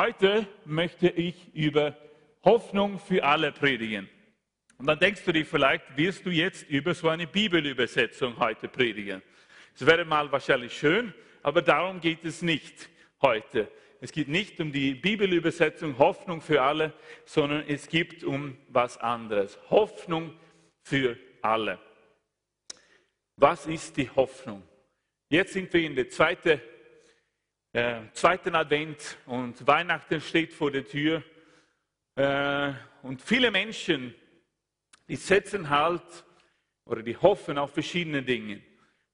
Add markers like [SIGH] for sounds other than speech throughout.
Heute möchte ich über Hoffnung für alle predigen. Und dann denkst du dir vielleicht, wirst du jetzt über so eine Bibelübersetzung heute predigen. Das wäre mal wahrscheinlich schön, aber darum geht es nicht heute. Es geht nicht um die Bibelübersetzung Hoffnung für alle, sondern es geht um was anderes. Hoffnung für alle. Was ist die Hoffnung? Jetzt sind wir in der zweiten, äh, zweiten Advent und Weihnachten steht vor der Tür. Äh, und viele Menschen, die setzen halt oder die hoffen auf verschiedene Dinge.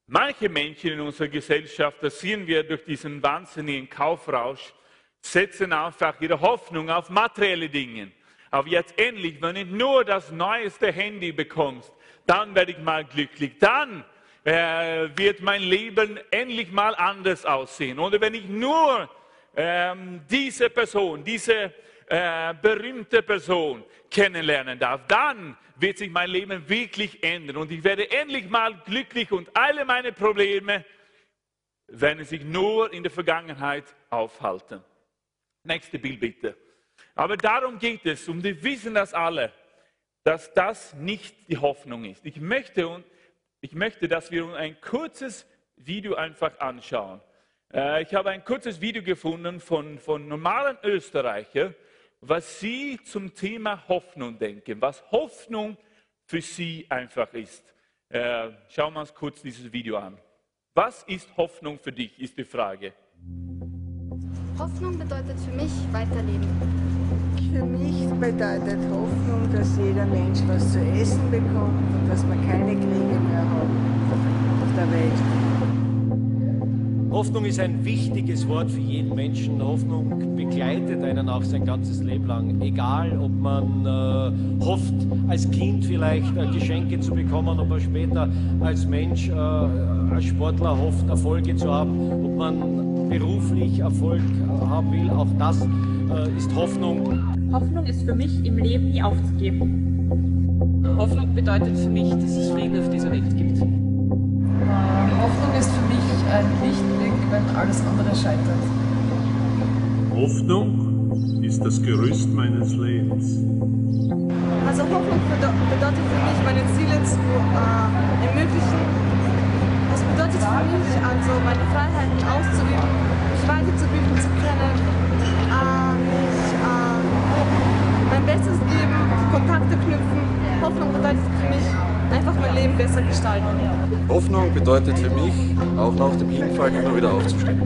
Manche Menschen in unserer Gesellschaft, das sehen wir durch diesen wahnsinnigen Kaufrausch, setzen einfach ihre Hoffnung auf materielle Dinge. Aber jetzt endlich, wenn ich nur das neueste Handy bekommst, dann werde ich mal glücklich. Dann äh, wird mein Leben endlich mal anders aussehen. Oder wenn ich nur ähm, diese Person, diese äh, berühmte Person kennenlernen darf, dann wird sich mein Leben wirklich ändern und ich werde endlich mal glücklich und alle meine Probleme werden sich nur in der Vergangenheit aufhalten. Nächste Bild bitte. Aber darum geht es, und wir wissen das alle, dass das nicht die Hoffnung ist. Ich möchte, ich möchte dass wir uns ein kurzes Video einfach anschauen. Äh, ich habe ein kurzes Video gefunden von, von normalen Österreichern, was sie zum Thema Hoffnung denken, was Hoffnung für sie einfach ist. Äh, schauen wir uns kurz dieses Video an. Was ist Hoffnung für dich, ist die Frage. Hoffnung bedeutet für mich weiterleben. Für mich bedeutet Hoffnung, dass jeder Mensch was zu essen bekommt und dass wir keine Kriege mehr haben auf der Welt. Hoffnung ist ein wichtiges Wort für jeden Menschen. Hoffnung begleitet einen auch sein ganzes Leben lang. Egal, ob man äh, hofft, als Kind vielleicht äh, Geschenke zu bekommen, ob man später als Mensch, äh, als Sportler hofft, Erfolge zu haben, ob man beruflich Erfolg haben will. Auch das äh, ist Hoffnung. Hoffnung ist für mich, im Leben nie aufzugeben. Hoffnung bedeutet für mich, dass es Frieden auf dieser Welt gibt. Hoffnung ist für mich ein Lichtblick, wenn alles andere scheitert. Hoffnung ist das Gerüst meines Lebens. Also Hoffnung bedeutet für mich, meine Ziele zu äh, ermöglichen. Das bedeutet für mich, also meine Freiheiten auszuüben, mich weiterzubilden zu können, mein Bestes geben, Kontakte knüpfen. Hoffnung bedeutet für mich, einfach mein Leben besser gestalten. Hoffnung bedeutet für mich, auch nach dem Hinfallen immer wieder aufzustehen.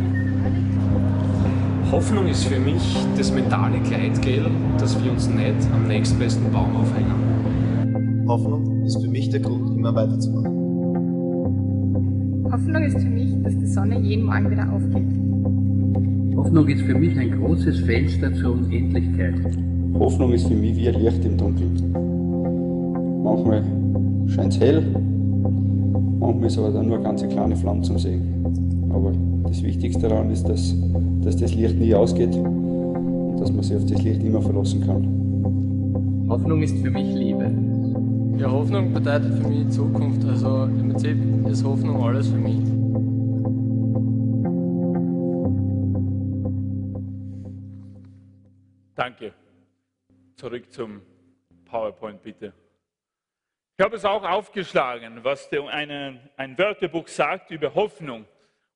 Hoffnung ist für mich das mentale Gleitgel, dass wir uns nicht am nächstbesten Baum aufhängen. Hoffnung ist für mich der Grund, immer weiterzumachen. Hoffnung ist für mich, dass die Sonne jeden Morgen wieder aufgeht. Hoffnung ist für mich ein großes Fenster zur Unendlichkeit. Hoffnung ist für mich wie ein Licht im Dunkeln. Manchmal scheint es hell, manchmal ist aber dann nur eine ganz kleine Flamme zum Sehen. Aber das Wichtigste daran ist, dass, dass das Licht nie ausgeht und dass man sich auf das Licht immer verlassen kann. Hoffnung ist für mich Liebe. Ja, Hoffnung bedeutet für mich Zukunft. Also im Prinzip ist Hoffnung alles für mich. Danke. Zurück zum PowerPoint bitte. Ich habe es auch aufgeschlagen, was eine, ein Wörterbuch sagt über Hoffnung.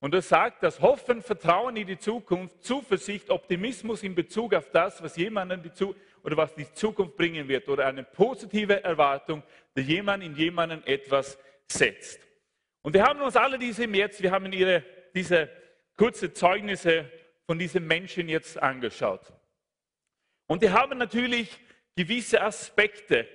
Und es sagt, dass Hoffen, Vertrauen in die Zukunft, Zuversicht, Optimismus in Bezug auf das, was jemanden die Zu oder was die Zukunft bringen wird, oder eine positive Erwartung, dass jemand in jemanden etwas setzt. Und wir haben uns alle diese jetzt, wir haben ihre, diese kurze Zeugnisse von diesen Menschen jetzt angeschaut. Und wir haben natürlich gewisse Aspekte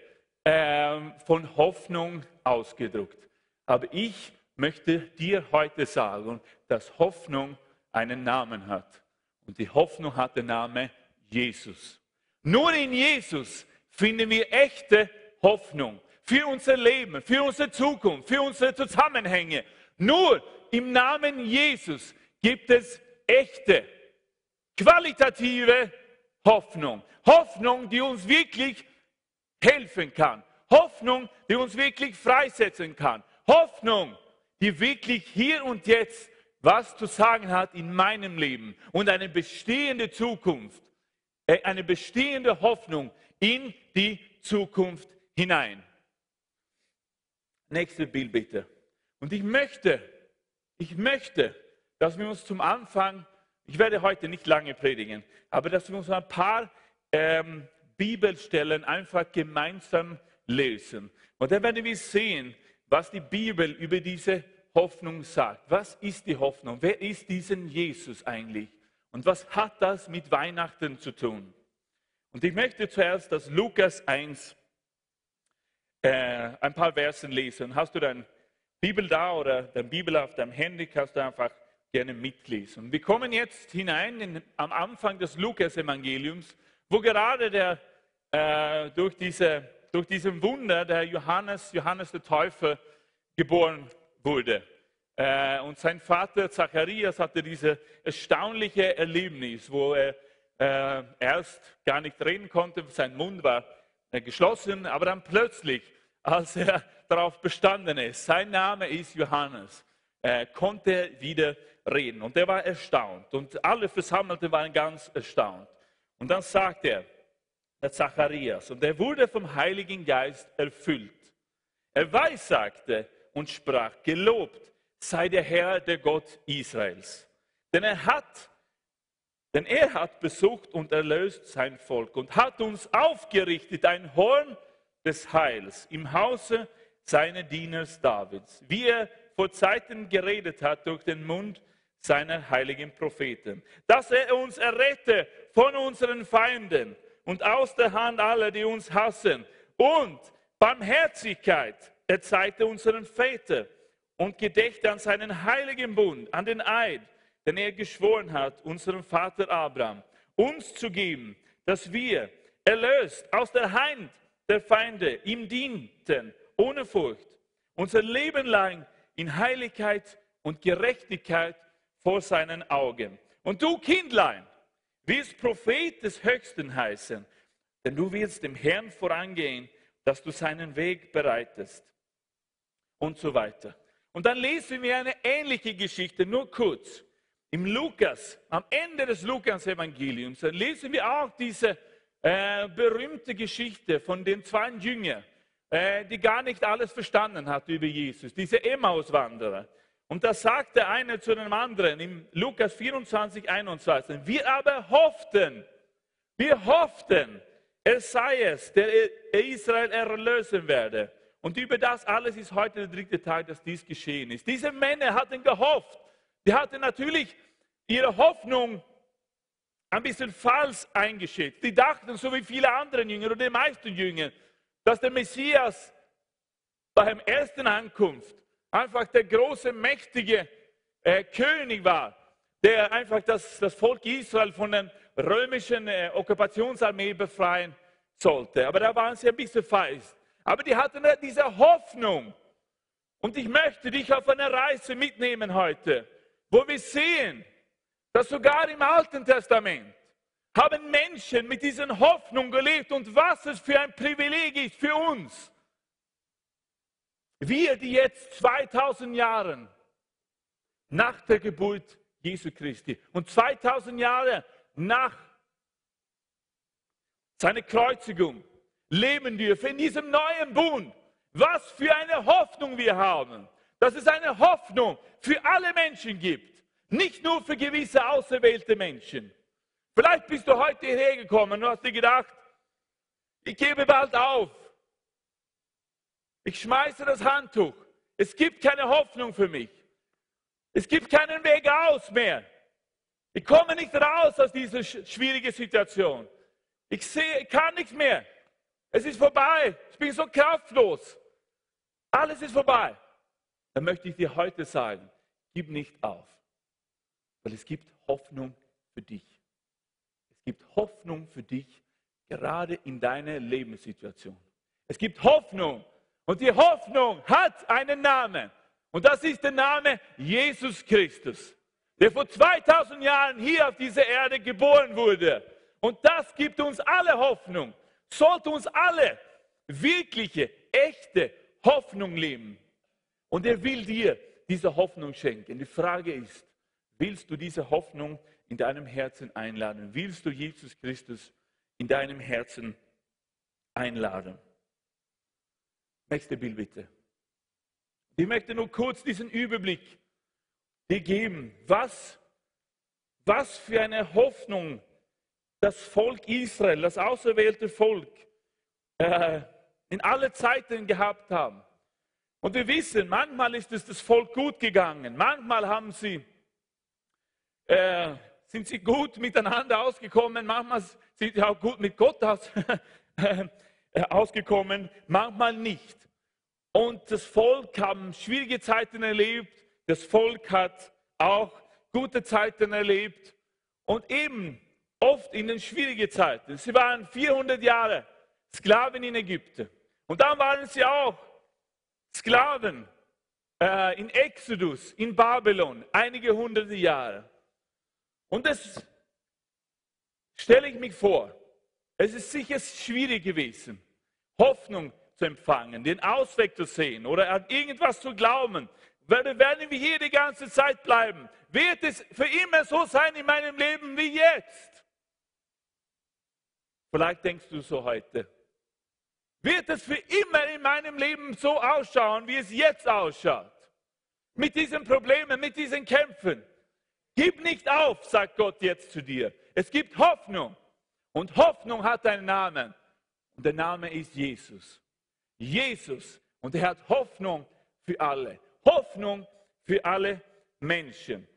ähm, von Hoffnung ausgedruckt. Aber ich möchte dir heute sagen, dass Hoffnung einen Namen hat. Und die Hoffnung hat den Namen Jesus. Nur in Jesus finden wir echte Hoffnung für unser Leben, für unsere Zukunft, für unsere Zusammenhänge. Nur im Namen Jesus gibt es echte, qualitative Hoffnung. Hoffnung, die uns wirklich helfen kann. Hoffnung, die uns wirklich freisetzen kann. Hoffnung, die wirklich hier und jetzt was zu sagen hat in meinem Leben und eine bestehende Zukunft. äh, eine bestehende Hoffnung in die Zukunft hinein. Nächste Bild bitte. Und ich möchte, ich möchte, dass wir uns zum Anfang, ich werde heute nicht lange predigen, aber dass wir uns ein paar ähm, Bibelstellen einfach gemeinsam lesen. Und dann werden wir sehen, was die Bibel über diese Hoffnung sagt. Was ist die Hoffnung? Wer ist diesen Jesus eigentlich? Und was hat das mit Weihnachten zu tun? Und ich möchte zuerst das Lukas 1 äh, ein paar Versen lesen. Hast du deine Bibel da oder deine Bibel auf deinem Handy, kannst du einfach gerne mitlesen. Wir kommen jetzt hinein in, am Anfang des Lukas-Evangeliums, wo gerade der, äh, durch, diese, durch diesen Wunder der Johannes, Johannes der Täufer, geboren wurde. Äh, und sein Vater Zacharias hatte dieses erstaunliche Erlebnis, wo er äh, erst gar nicht reden konnte, sein Mund war äh, geschlossen, aber dann plötzlich, als er darauf bestanden ist, sein Name ist Johannes, äh, konnte er wieder reden. Und er war erstaunt. Und alle Versammelten waren ganz erstaunt. Und dann sagt er, der Zacharias, und er wurde vom Heiligen Geist erfüllt. Er weissagte und sprach, gelobt sei der Herr, der Gott Israels. Denn er hat denn er hat besucht und erlöst sein Volk und hat uns aufgerichtet ein Horn des Heils im Hause seines Dieners Davids, wie er vor Zeiten geredet hat durch den Mund seiner heiligen Propheten, dass er uns errette von unseren Feinden und aus der Hand aller, die uns hassen, und Barmherzigkeit erzeigte unseren Vätern und gedächte an seinen heiligen Bund, an den Eid, den er geschworen hat, unserem Vater Abraham, uns zu geben, dass wir, erlöst aus der Hand der Feinde, ihm dienten, ohne Furcht, unser Leben lang in Heiligkeit und Gerechtigkeit vor seinen Augen. Und du, Kindlein, wirst Prophet des Höchsten heißen, denn du wirst dem Herrn vorangehen, dass du seinen Weg bereitest. Und so weiter. Und dann lesen wir eine ähnliche Geschichte, nur kurz. Im Lukas, am Ende des Lukas-Evangeliums, lesen wir auch diese äh, berühmte Geschichte von den zwei Jüngern, äh, die gar nicht alles verstanden hat über Jesus, diese Emmaus-Wanderer. Und da sagt der eine zu dem anderen im Lukas 24, 21, wir aber hofften, wir hofften, er sei es, der Israel erlösen werde. Und über das alles ist heute der dritte Tag, dass dies geschehen ist. Diese Männer hatten gehofft, die hatten natürlich ihre Hoffnung ein bisschen falsch eingeschätzt. Die dachten, so wie viele andere Jünger oder die meisten Jünger, dass der Messias beim ersten Ankunft einfach der große, mächtige äh, König war, der einfach das, das Volk Israel von der römischen äh, Okkupationsarmee befreien sollte. Aber da waren sie ein bisschen falsch. Aber die hatten diese Hoffnung. Und ich möchte dich auf eine Reise mitnehmen heute wo wir sehen, dass sogar im Alten Testament haben Menschen mit diesen Hoffnungen gelebt und was es für ein Privileg ist für uns. Wir, die jetzt 2000 Jahre nach der Geburt Jesu Christi und 2000 Jahre nach seiner Kreuzigung leben dürfen in diesem neuen Bund. Was für eine Hoffnung wir haben dass es eine Hoffnung für alle Menschen gibt, nicht nur für gewisse auserwählte Menschen. Vielleicht bist du heute hierher gekommen und hast dir gedacht, ich gebe bald auf. Ich schmeiße das Handtuch. Es gibt keine Hoffnung für mich. Es gibt keinen Weg aus mehr. Ich komme nicht raus aus dieser schwierigen Situation. Ich sehe, ich kann nichts mehr. Es ist vorbei. Ich bin so kraftlos. Alles ist vorbei dann möchte ich dir heute sagen, gib nicht auf, weil es gibt Hoffnung für dich. Es gibt Hoffnung für dich, gerade in deiner Lebenssituation. Es gibt Hoffnung und die Hoffnung hat einen Namen und das ist der Name Jesus Christus, der vor 2000 Jahren hier auf dieser Erde geboren wurde. Und das gibt uns alle Hoffnung, sollte uns alle wirkliche, echte Hoffnung leben. Und er will dir diese Hoffnung schenken. Die Frage ist, willst du diese Hoffnung in deinem Herzen einladen? Willst du Jesus Christus in deinem Herzen einladen. Nächste Bild bitte. Ich möchte nur kurz diesen Überblick dir geben, was, was für eine Hoffnung das Volk Israel, das auserwählte Volk, äh, in alle Zeiten gehabt haben. Und wir wissen, manchmal ist es das Volk gut gegangen, manchmal haben sie, äh, sind sie gut miteinander ausgekommen, manchmal sind sie auch gut mit Gott aus, äh, [LAUGHS] ausgekommen, manchmal nicht. Und das Volk hat schwierige Zeiten erlebt, das Volk hat auch gute Zeiten erlebt und eben oft in den schwierigen Zeiten. Sie waren 400 Jahre Sklaven in Ägypten und dann waren sie auch Sklaven äh, in Exodus, in Babylon, einige hunderte Jahre. Und das stelle ich mir vor. Es ist sicher schwierig gewesen, Hoffnung zu empfangen, den Ausweg zu sehen oder an irgendwas zu glauben. Werden wir hier die ganze Zeit bleiben? Wird es für immer so sein in meinem Leben wie jetzt? Vielleicht denkst du so heute. Wird es für immer in meinem Leben so ausschauen, wie es jetzt ausschaut? Mit diesen Problemen, mit diesen Kämpfen. Gib nicht auf, sagt Gott jetzt zu dir. Es gibt Hoffnung. Und Hoffnung hat einen Namen. Und der Name ist Jesus. Jesus. Und er hat Hoffnung für alle. Hoffnung für alle Menschen.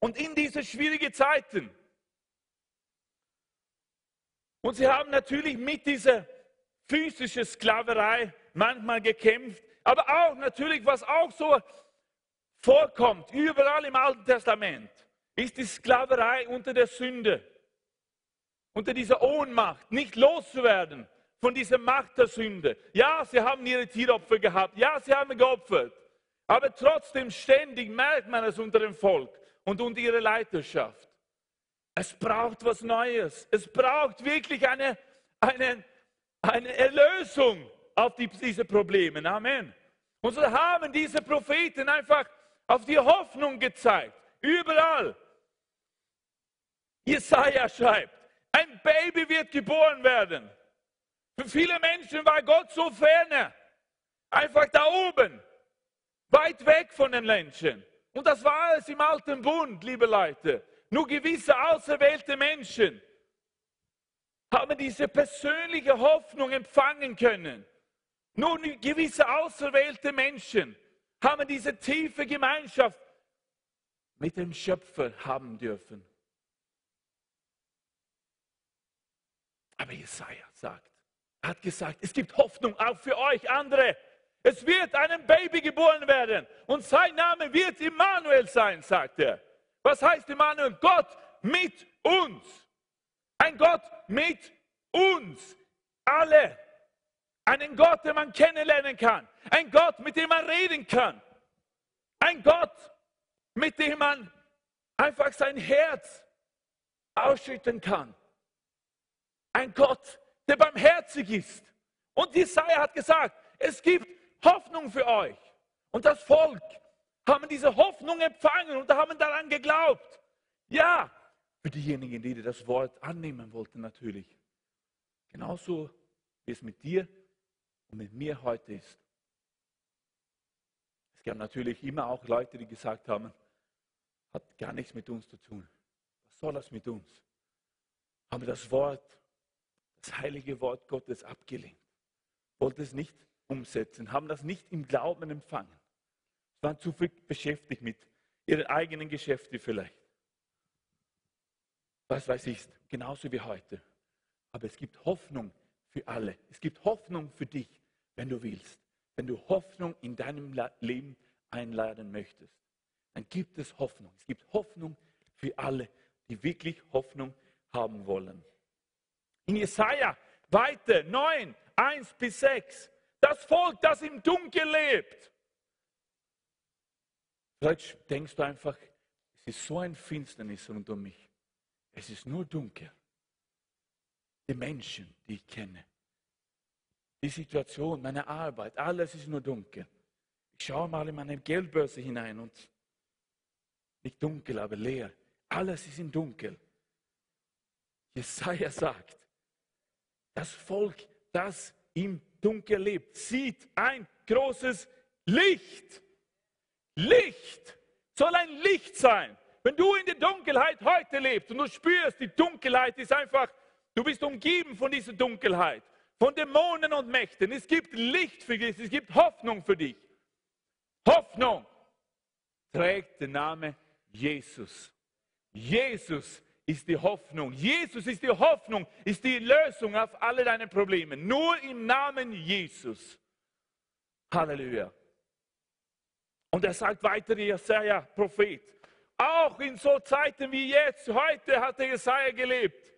Und in diese schwierigen Zeiten. Und sie haben natürlich mit dieser physischen Sklaverei manchmal gekämpft, aber auch natürlich, was auch so vorkommt, überall im Alten Testament, ist die Sklaverei unter der Sünde, unter dieser Ohnmacht, nicht loszuwerden von dieser Macht der Sünde. Ja, sie haben ihre Tieropfer gehabt, ja, sie haben geopfert, aber trotzdem ständig merkt man es unter dem Volk und unter ihrer Leiterschaft. Es braucht was Neues. Es braucht wirklich eine, eine, eine Erlösung auf die, diese Probleme. Amen. Und so haben diese Propheten einfach auf die Hoffnung gezeigt. Überall. Jesaja schreibt, ein Baby wird geboren werden. Für viele Menschen war Gott so ferne. Einfach da oben. Weit weg von den Menschen. Und das war es im alten Bund, liebe Leute. Nur gewisse auserwählte Menschen haben diese persönliche Hoffnung empfangen können. Nur gewisse auserwählte Menschen haben diese tiefe Gemeinschaft mit dem Schöpfer haben dürfen. Aber Jesaja sagt, hat gesagt, es gibt Hoffnung auch für euch andere. Es wird ein Baby geboren werden und sein Name wird Immanuel sein, sagt er. Was heißt Immanuel? Gott mit uns. Ein Gott mit uns. Alle. Einen Gott, den man kennenlernen kann. Ein Gott, mit dem man reden kann. Ein Gott, mit dem man einfach sein Herz ausschütten kann. Ein Gott, der barmherzig ist. Und Jesaja hat gesagt, es gibt Hoffnung für euch. Und das Volk haben diese Hoffnung empfangen und haben daran geglaubt. Ja, für diejenigen, die das Wort annehmen wollten, natürlich. Genauso wie es mit dir und mit mir heute ist. Es gab natürlich immer auch Leute, die gesagt haben, hat gar nichts mit uns zu tun. Was soll das mit uns? Haben das Wort, das heilige Wort Gottes abgelehnt, wollten es nicht umsetzen, haben das nicht im Glauben empfangen waren zu viel beschäftigt mit ihren eigenen Geschäften vielleicht. Was weiß ich, genauso wie heute. Aber es gibt Hoffnung für alle. Es gibt Hoffnung für dich, wenn du willst. Wenn du Hoffnung in deinem Leben einladen möchtest, dann gibt es Hoffnung. Es gibt Hoffnung für alle, die wirklich Hoffnung haben wollen. In Jesaja weiter 9, 1 bis 6. Das Volk, das im Dunkel lebt, Vielleicht denkst du einfach, es ist so ein Finsternis rund um mich. Es ist nur dunkel. Die Menschen, die ich kenne, die Situation, meine Arbeit, alles ist nur dunkel. Ich schaue mal in meine Geldbörse hinein und nicht dunkel, aber leer. Alles ist in dunkel. Jesaja sagt, Das Volk, das im Dunkel lebt, sieht ein großes Licht. Licht soll ein Licht sein. Wenn du in der Dunkelheit heute lebst und du spürst, die Dunkelheit ist einfach, du bist umgeben von dieser Dunkelheit, von Dämonen und Mächten. Es gibt Licht für dich, es gibt Hoffnung für dich. Hoffnung trägt den Namen Jesus. Jesus ist die Hoffnung. Jesus ist die Hoffnung, ist die Lösung auf alle deine Probleme. Nur im Namen Jesus. Halleluja. Und er sagt weiter, Jesaja, Prophet, auch in so Zeiten wie jetzt, heute hat der Jesaja gelebt.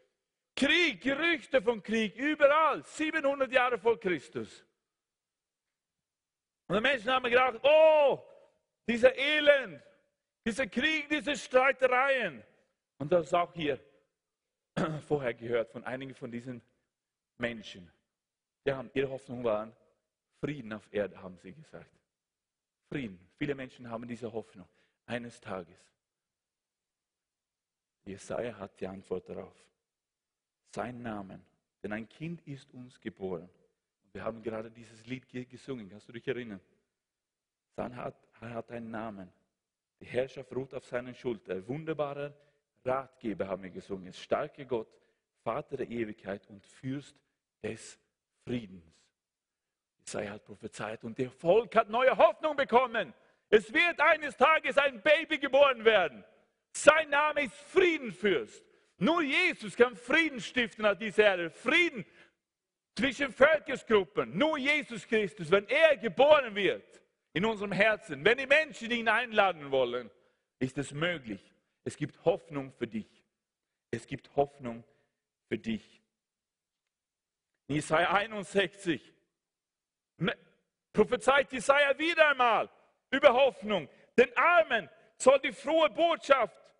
Krieg, Gerüchte von Krieg, überall, 700 Jahre vor Christus. Und die Menschen haben gedacht, oh, dieser Elend, dieser Krieg, diese Streitereien. Und das ist auch hier [CLEARS THROAT] vorher gehört von einigen von diesen Menschen. Die haben, ihre Hoffnung war Frieden auf Erde, haben sie gesagt. Frieden. Viele Menschen haben diese Hoffnung. Eines Tages. Jesaja hat die Antwort darauf. Sein Namen. Denn ein Kind ist uns geboren. Wir haben gerade dieses Lied gesungen. Kannst du dich erinnern? Sein hat, er hat einen Namen. Die Herrschaft ruht auf seinen Schultern. Wunderbarer Ratgeber haben wir gesungen. Starke Gott, Vater der Ewigkeit und Fürst des Friedens. Jesaja hat prophezeit und der Volk hat neue Hoffnung bekommen. Es wird eines Tages ein Baby geboren werden. Sein Name ist Friedenfürst. Nur Jesus kann Frieden stiften auf dieser Erde. Frieden zwischen Völkergruppen. Nur Jesus Christus, wenn er geboren wird in unserem Herzen, wenn die Menschen ihn einladen wollen, ist es möglich. Es gibt Hoffnung für dich. Es gibt Hoffnung für dich. Jesaja 61 prophezeit Jesaja wieder einmal über Hoffnung. Den Armen soll die frohe Botschaft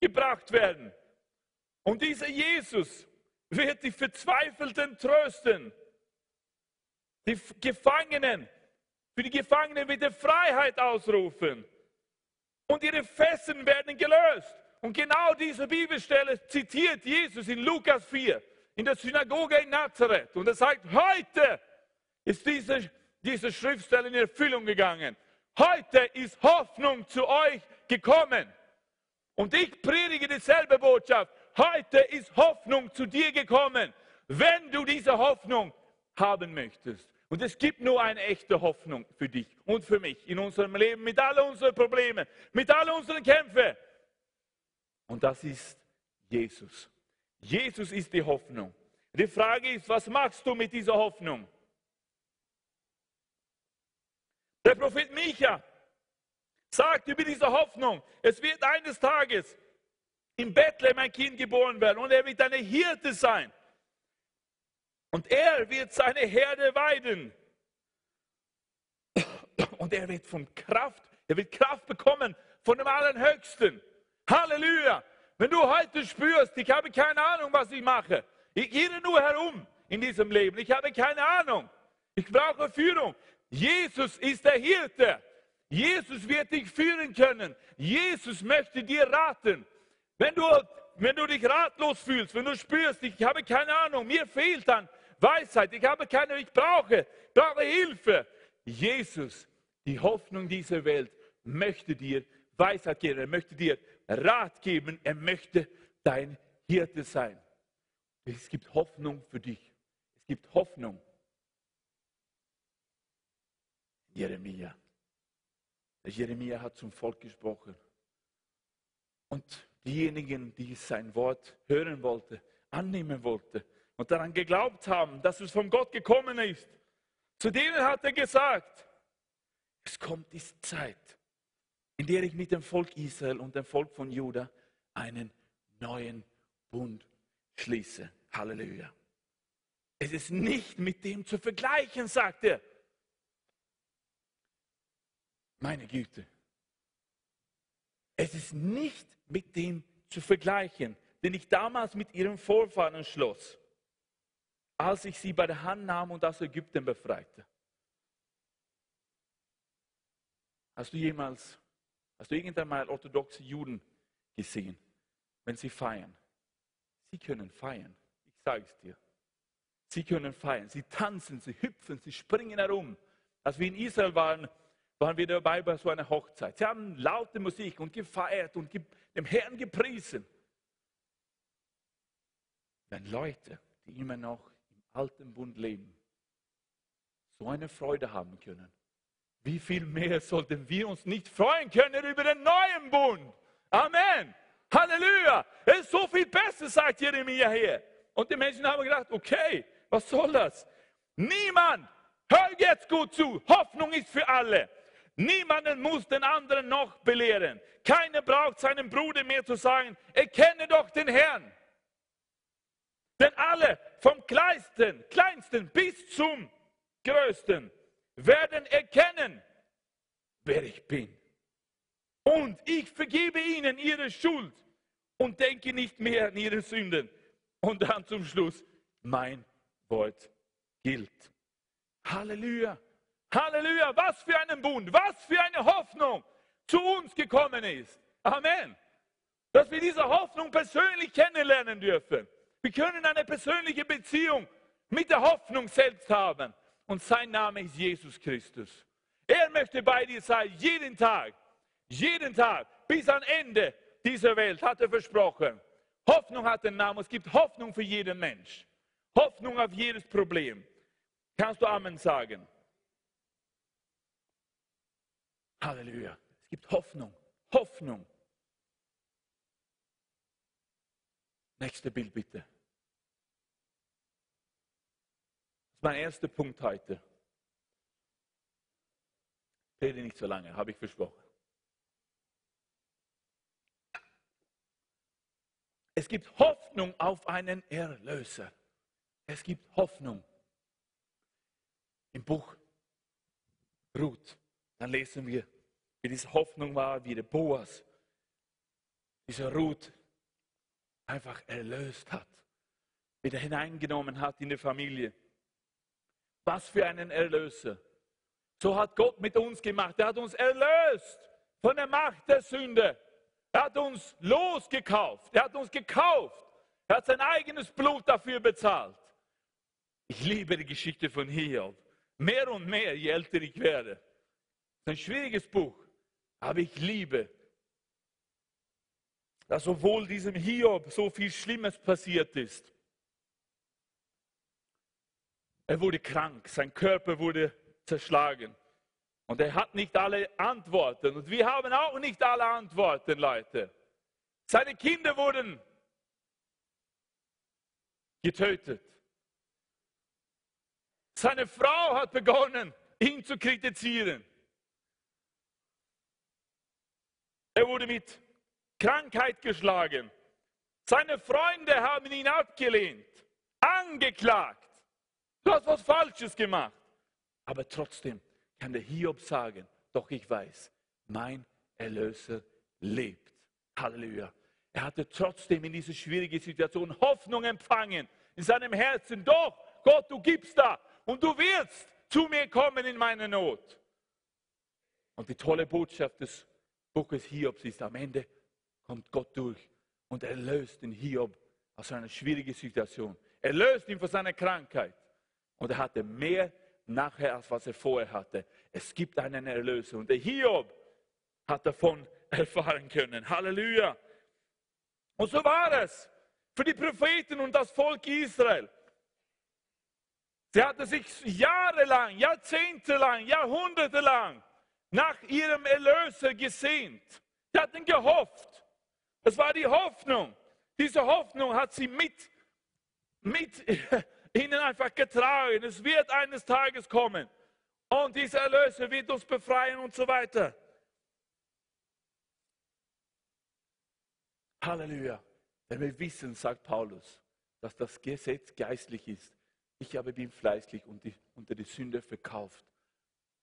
gebracht werden. Und dieser Jesus wird die Verzweifelten trösten. Die Gefangenen, für die Gefangenen wird er Freiheit ausrufen. Und ihre Fesseln werden gelöst. Und genau diese Bibelstelle zitiert Jesus in Lukas 4, in der Synagoge in Nazareth. Und er sagt, heute ist diese, diese Schriftstelle in Erfüllung gegangen. Heute ist Hoffnung zu euch gekommen. Und ich predige dieselbe Botschaft. Heute ist Hoffnung zu dir gekommen, wenn du diese Hoffnung haben möchtest. Und es gibt nur eine echte Hoffnung für dich und für mich in unserem Leben, mit all unseren Problemen, mit all unseren Kämpfen. Und das ist Jesus. Jesus ist die Hoffnung. Die Frage ist, was machst du mit dieser Hoffnung? Der Prophet Micha sagt über diese Hoffnung, es wird eines Tages in Bethlehem ein Kind geboren werden und er wird eine Hirte sein. Und er wird seine Herde weiden. Und er wird von Kraft, er wird Kraft bekommen von dem Allerhöchsten. Halleluja! Wenn du heute spürst, ich habe keine Ahnung, was ich mache. Ich gehe nur herum in diesem Leben. Ich habe keine Ahnung. Ich brauche Führung. Jesus ist der Hirte. Jesus wird dich führen können. Jesus möchte dir raten. Wenn du, wenn du dich ratlos fühlst, wenn du spürst, ich habe keine Ahnung, mir fehlt dann Weisheit, ich habe keine, ich brauche, brauche Hilfe. Jesus, die Hoffnung dieser Welt, möchte dir Weisheit geben, er möchte dir Rat geben, er möchte dein Hirte sein. Es gibt Hoffnung für dich. Es gibt Hoffnung. Jeremia. Der Jeremia hat zum Volk gesprochen. Und diejenigen, die sein Wort hören wollten, annehmen wollten, und daran geglaubt haben, dass es von Gott gekommen ist, zu denen hat er gesagt, es kommt die Zeit, in der ich mit dem Volk Israel und dem Volk von Juda einen neuen Bund schließe. Halleluja. Es ist nicht mit dem zu vergleichen, sagt er. Meine Güte. Es ist nicht mit dem zu vergleichen, den ich damals mit ihren Vorfahren schloss als ich sie bei der Hand nahm und aus Ägypten befreite. Hast du jemals, hast du irgendwann mal orthodoxe Juden gesehen, wenn sie feiern? Sie können feiern, ich sage es dir. Sie können feiern. Sie tanzen, sie hüpfen, sie springen herum. Als wir in Israel waren, waren wir dabei bei so einer Hochzeit. Sie haben laute Musik und gefeiert und dem Herrn gepriesen. Wenn Leute, die immer noch alten Bund leben, so eine Freude haben können, wie viel mehr sollten wir uns nicht freuen können über den neuen Bund? Amen. Halleluja. Es ist so viel besser, sagt Jeremia hier. Und die Menschen haben gedacht, okay, was soll das? Niemand, hör jetzt gut zu, Hoffnung ist für alle. Niemanden muss den anderen noch belehren. Keiner braucht seinem Bruder mehr zu sagen, erkenne doch den Herrn. Denn alle, vom kleinsten, kleinsten bis zum größten, werden erkennen, wer ich bin. Und ich vergebe ihnen ihre Schuld und denke nicht mehr an ihre Sünden. Und dann zum Schluss, mein Wort gilt. Halleluja. Halleluja. Was für einen Bund, was für eine Hoffnung zu uns gekommen ist. Amen. Dass wir diese Hoffnung persönlich kennenlernen dürfen. Wir können eine persönliche Beziehung mit der Hoffnung selbst haben. Und sein Name ist Jesus Christus. Er möchte bei dir sein, jeden Tag. Jeden Tag, bis am Ende dieser Welt, hat er versprochen. Hoffnung hat einen Namen. Es gibt Hoffnung für jeden Mensch. Hoffnung auf jedes Problem. Kannst du Amen sagen? Halleluja. Es gibt Hoffnung. Hoffnung. Nächste Bild bitte. Das ist mein erster Punkt heute. Rede nicht so lange, habe ich versprochen. Es gibt Hoffnung auf einen Erlöser. Es gibt Hoffnung. Im Buch Ruth, dann lesen wir, wie diese Hoffnung war, wie der Boas diese Ruth einfach erlöst hat, wieder hineingenommen hat in die Familie. Was für einen Erlöser. So hat Gott mit uns gemacht. Er hat uns erlöst von der Macht der Sünde. Er hat uns losgekauft. Er hat uns gekauft. Er hat sein eigenes Blut dafür bezahlt. Ich liebe die Geschichte von Hiob. Mehr und mehr, je älter ich werde. Es ist ein schwieriges Buch, aber ich liebe, dass obwohl diesem Hiob so viel Schlimmes passiert ist, er wurde krank, sein Körper wurde zerschlagen. Und er hat nicht alle Antworten. Und wir haben auch nicht alle Antworten, Leute. Seine Kinder wurden getötet. Seine Frau hat begonnen, ihn zu kritisieren. Er wurde mit Krankheit geschlagen. Seine Freunde haben ihn abgelehnt, angeklagt. Du hast was Falsches gemacht. Aber trotzdem kann der Hiob sagen, doch ich weiß, mein Erlöser lebt. Halleluja. Er hatte trotzdem in dieser schwierigen Situation Hoffnung empfangen in seinem Herzen. Doch, Gott, du gibst da und du wirst zu mir kommen in meiner Not. Und die tolle Botschaft des Buches Hiobs ist, am Ende kommt Gott durch und erlöst den Hiob aus einer schwierigen Situation. Er löst ihn von seiner Krankheit. Und er hatte mehr nachher, als was er vorher hatte. Es gibt einen Erlöser. Und der Hiob hat davon [LAUGHS] erfahren können. Halleluja. Und so war es für die Propheten und das Volk Israel. Sie hatten sich jahrelang, jahrzehntelang, jahrhundertelang nach ihrem Erlöser gesehnt. Sie hatten gehofft. Das war die Hoffnung. Diese Hoffnung hat sie mit, mit [LAUGHS] ihnen einfach getragen. Es wird eines Tages kommen. Und dieser Erlöser wird uns befreien und so weiter. Halleluja. Denn wir wissen, sagt Paulus, dass das Gesetz geistlich ist. Ich aber bin fleißig unter die Sünde verkauft.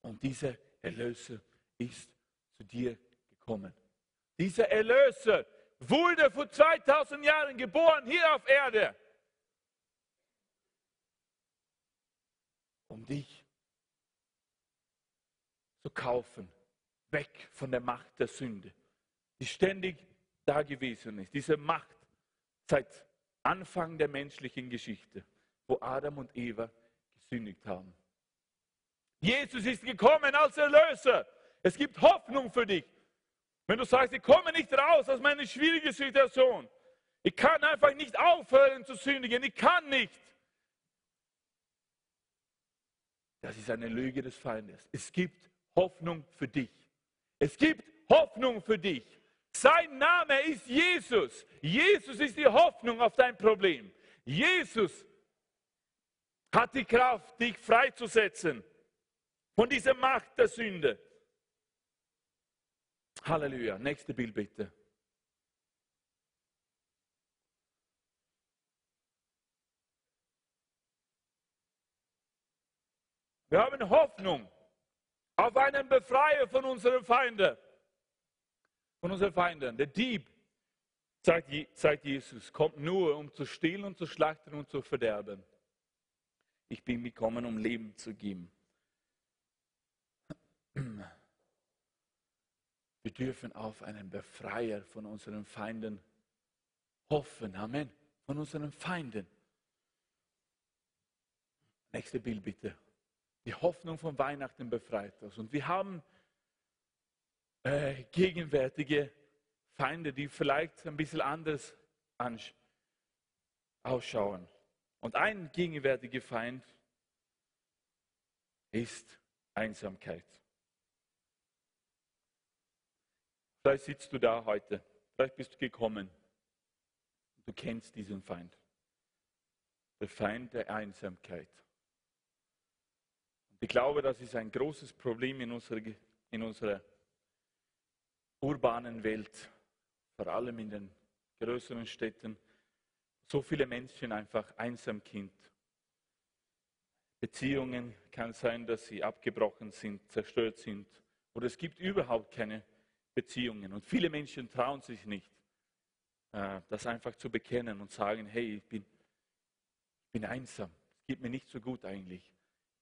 Und dieser Erlöser ist zu dir gekommen. Dieser Erlöser wurde vor 2000 Jahren geboren hier auf Erde. Um dich zu kaufen, weg von der Macht der Sünde, die ständig da gewesen ist. Diese Macht seit Anfang der menschlichen Geschichte. wo Adam und Eva gesündigt haben. Jesus ist gekommen als Erlöser. Es gibt Hoffnung für dich. Wenn du sagst, ich komme nicht raus aus meiner schwierigen Situation, ich kann einfach nicht aufhören zu sündigen, ich kann nicht. Das ist eine Lüge des Feindes. Es gibt Hoffnung für dich. Es gibt Hoffnung für dich. Sein Name ist Jesus. Jesus ist die Hoffnung auf dein Problem. Jesus hat die Kraft, dich freizusetzen von dieser Macht der Sünde. Halleluja. Nächste Bild bitte. Wir haben Hoffnung auf einen Befreier von unseren Feinden. Von unseren Feinden. Der Dieb, sagt, Jesus, kommt nur, um zu stehlen und zu schlachten und zu verderben. Ich bin gekommen, um Leben zu geben. Wir dürfen auf einen Befreier von unseren Feinden hoffen. Amen. Von unseren Feinden. Nächste Bild bitte. Die Hoffnung von Weihnachten befreit uns. Und wir haben äh, gegenwärtige Feinde, die vielleicht ein bisschen anders ausschauen. Und ein gegenwärtiger Feind ist Einsamkeit. Vielleicht sitzt du da heute, vielleicht bist du gekommen. Du kennst diesen Feind. Der Feind der Einsamkeit. Ich glaube, das ist ein großes Problem in unserer, in unserer urbanen Welt, vor allem in den größeren Städten. So viele Menschen einfach einsam sind. Beziehungen kann sein, dass sie abgebrochen sind, zerstört sind. Oder es gibt überhaupt keine Beziehungen. Und viele Menschen trauen sich nicht, äh, das einfach zu bekennen und sagen, hey, ich bin, ich bin einsam. Es geht mir nicht so gut eigentlich.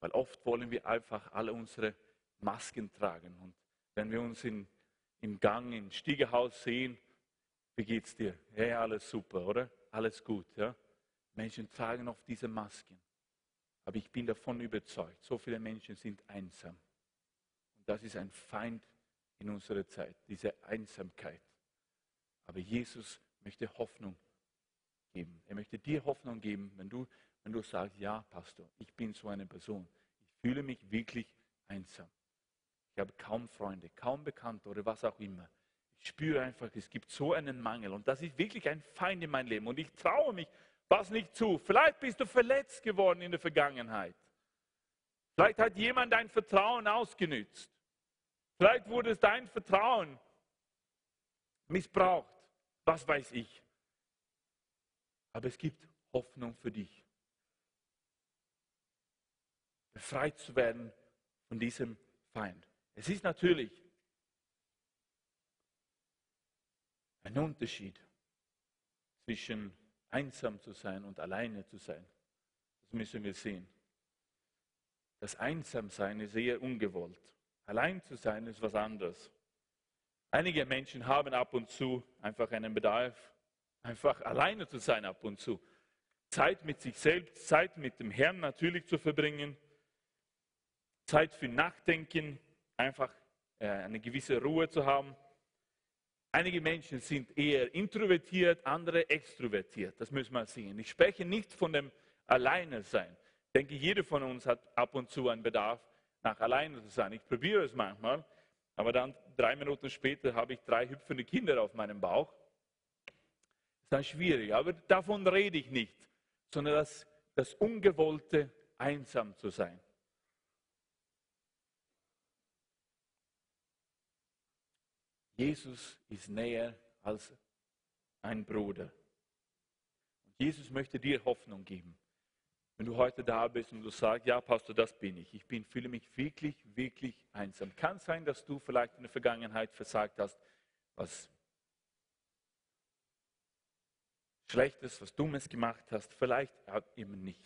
Weil oft wollen wir einfach alle unsere Masken tragen. Und wenn wir uns in, im Gang, im Stiegehaus sehen, wie geht's dir? Ja, alles super, oder? Alles gut, ja? Menschen tragen oft diese Masken. Aber ich bin davon überzeugt, so viele Menschen sind einsam. Und das ist ein Feind in unserer Zeit, diese Einsamkeit. Aber Jesus möchte Hoffnung geben. Er möchte dir Hoffnung geben, wenn du, wenn du sagst, ja, Pastor, ich bin so eine Person. Ich fühle mich wirklich einsam. Ich habe kaum Freunde, kaum Bekannte oder was auch immer. Ich spüre einfach, es gibt so einen Mangel und das ist wirklich ein Feind in meinem Leben und ich traue mich was nicht zu. Vielleicht bist du verletzt geworden in der Vergangenheit. Vielleicht hat jemand dein Vertrauen ausgenützt. Vielleicht wurde dein Vertrauen missbraucht. Was weiß ich. Aber es gibt Hoffnung für dich. Befreit zu werden von diesem Feind. Es ist natürlich ein Unterschied zwischen einsam zu sein und alleine zu sein. Das müssen wir sehen. Das Einsamsein ist eher ungewollt. Allein zu sein ist was anderes. Einige Menschen haben ab und zu einfach einen Bedarf, einfach alleine zu sein ab und zu. Zeit mit sich selbst, Zeit mit dem Herrn natürlich zu verbringen, Zeit für Nachdenken, einfach äh, eine gewisse Ruhe zu haben. Einige Menschen sind eher introvertiert, andere extrovertiert. Das müssen wir sehen. Ich spreche nicht von dem Alleine sein. Ich denke, jeder von uns hat ab und zu einen Bedarf, nach alleine zu sein. Ich probiere es manchmal, aber dann drei Minuten später habe ich drei hüpfende Kinder auf meinem Bauch. Das ist dann schwierig, aber davon rede ich nicht, sondern das, das Ungewollte, einsam zu sein. Jesus ist näher als ein Bruder. Und Jesus möchte dir Hoffnung geben. Wenn du heute da bist und du sagst, ja, Pastor, das bin ich. Ich bin, fühle mich wirklich, wirklich einsam. Kann sein, dass du vielleicht in der Vergangenheit versagt hast, was Schlechtes, was Dummes gemacht hast. Vielleicht eben nicht.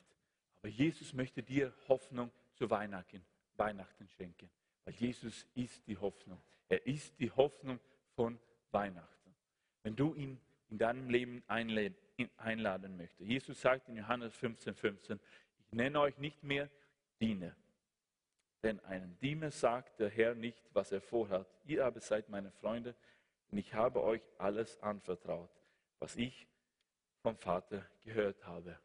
Aber Jesus möchte dir Hoffnung zu Weihnachten, Weihnachten schenken. Weil Jesus ist die Hoffnung. Er ist die Hoffnung von Weihnachten. Wenn du ihn in deinem Leben einladen möchte. Jesus sagt in Johannes 15, 15, ich nenne euch nicht mehr Diener, denn einem Diener sagt der Herr nicht, was er vorhat. Ihr aber seid meine Freunde und ich habe euch alles anvertraut, was ich vom Vater gehört habe.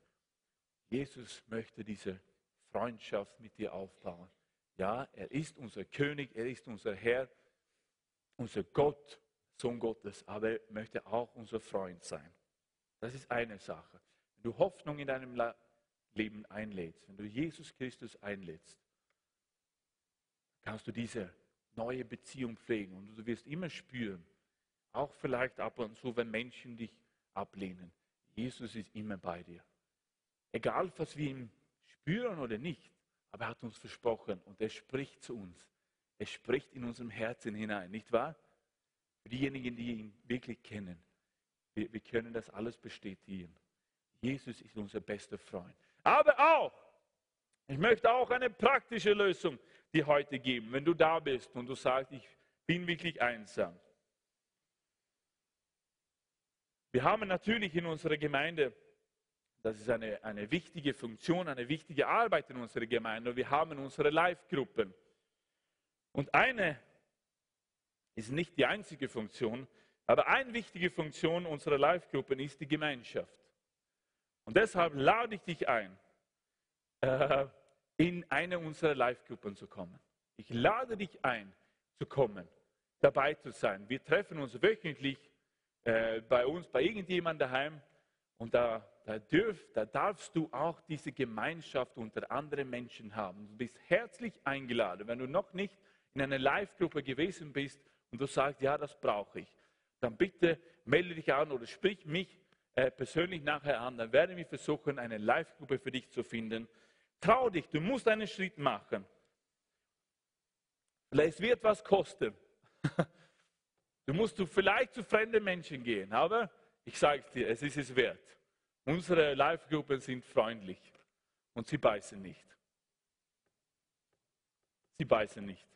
Jesus möchte diese Freundschaft mit dir aufbauen. Ja, er ist unser König, er ist unser Herr, unser Gott, Sohn Gottes, aber er möchte auch unser Freund sein. Das ist eine Sache. Wenn du Hoffnung in deinem Leben einlädst, wenn du Jesus Christus einlädst, kannst du diese neue Beziehung pflegen und du wirst immer spüren, auch vielleicht ab und zu, wenn Menschen dich ablehnen, Jesus ist immer bei dir. Egal, was wir ihm spüren oder nicht, aber er hat uns versprochen und er spricht zu uns. Er spricht in unserem Herzen hinein, nicht wahr? Für diejenigen, die ihn wirklich kennen. Wir, wir können das alles bestätigen. Jesus ist unser bester Freund. Aber auch, ich möchte auch eine praktische Lösung dir heute geben, wenn du da bist und du sagst, ich bin wirklich einsam. Wir haben natürlich in unserer Gemeinde das ist eine, eine wichtige Funktion, eine wichtige Arbeit in unserer Gemeinde. Wir haben unsere Live-Gruppen. Und eine ist nicht die einzige Funktion, aber eine wichtige Funktion unserer Live-Gruppen ist die Gemeinschaft. Und deshalb lade ich dich ein, äh, in eine unserer Live-Gruppen zu kommen. Ich lade dich ein, zu kommen, dabei zu sein. Wir treffen uns wöchentlich äh, bei uns, bei irgendjemandem daheim und da da, dürf, da darfst du auch diese Gemeinschaft unter anderen Menschen haben. Du bist herzlich eingeladen. Wenn du noch nicht in einer Live-Gruppe gewesen bist und du sagst, ja, das brauche ich, dann bitte melde dich an oder sprich mich äh, persönlich nachher an. Dann werden wir versuchen, eine Live-Gruppe für dich zu finden. Trau dich, du musst einen Schritt machen. Es wird was kosten. [LAUGHS] Du musst vielleicht zu fremden Menschen gehen, aber ich sage dir, es ist es wert. Unsere Live-Gruppen sind freundlich und sie beißen nicht. Sie beißen nicht.